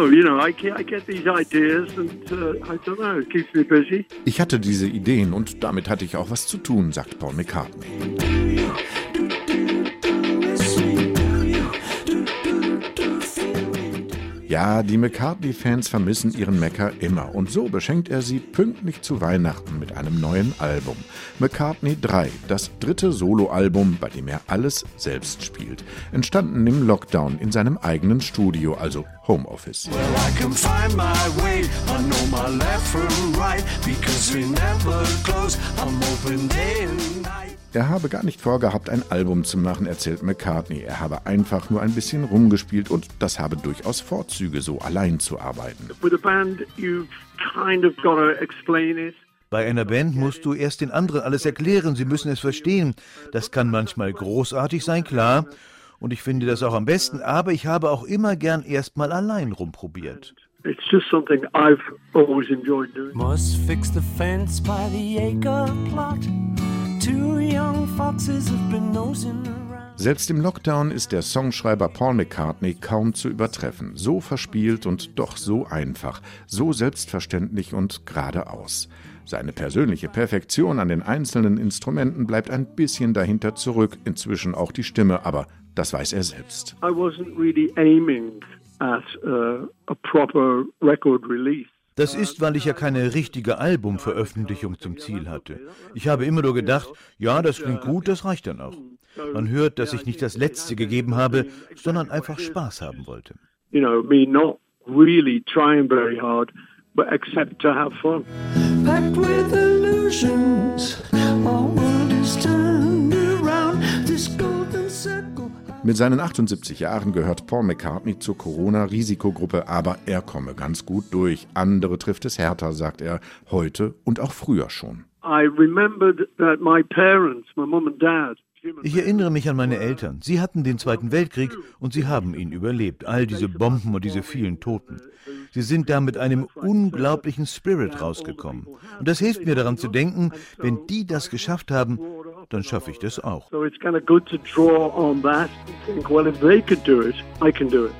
Oh, you know, I get, these ideas and uh, I don't know, it keeps me busy. Ich hatte diese Ideen und damit hatte ich auch was zu tun, sagt Paul McCartney. Ja, die McCartney-Fans vermissen ihren Mecker immer und so beschenkt er sie pünktlich zu Weihnachten mit einem neuen Album. McCartney 3, das dritte Soloalbum, bei dem er alles selbst spielt. Entstanden im Lockdown in seinem eigenen Studio, also Homeoffice. Er habe gar nicht vorgehabt, ein Album zu machen, erzählt McCartney. Er habe einfach nur ein bisschen rumgespielt und das habe durchaus Vorzüge, so allein zu arbeiten. Bei einer Band musst du erst den anderen alles erklären, sie müssen es verstehen. Das kann manchmal großartig sein, klar. Und ich finde das auch am besten, aber ich habe auch immer gern erst mal allein rumprobiert. It's just something I've always enjoyed doing. Must fix the fence by the acre plot. Selbst im Lockdown ist der Songschreiber Paul McCartney kaum zu übertreffen. So verspielt und doch so einfach, so selbstverständlich und geradeaus. Seine persönliche Perfektion an den einzelnen Instrumenten bleibt ein bisschen dahinter zurück, inzwischen auch die Stimme, aber das weiß er selbst. I wasn't really aiming at uh, a proper record release. Das ist, weil ich ja keine richtige Albumveröffentlichung zum Ziel hatte. Ich habe immer nur gedacht, ja, das klingt gut, das reicht dann auch. Man hört, dass ich nicht das Letzte gegeben habe, sondern einfach Spaß haben wollte. You know, me not really trying very hard, but except to have fun. Packed with illusions, Mit seinen 78 Jahren gehört Paul McCartney zur Corona-Risikogruppe, aber er komme ganz gut durch. Andere trifft es härter, sagt er, heute und auch früher schon. I remembered that my parents, my mum and dad, Ich erinnere mich an meine Eltern. Sie hatten den Zweiten Weltkrieg und sie haben ihn überlebt. All diese Bomben und diese vielen Toten. Sie sind da mit einem unglaublichen Spirit rausgekommen. Und das hilft mir daran zu denken, wenn die das geschafft haben, dann schaffe ich das auch. so it's kind of good to draw on that and think, well, if they could do it, I can do it.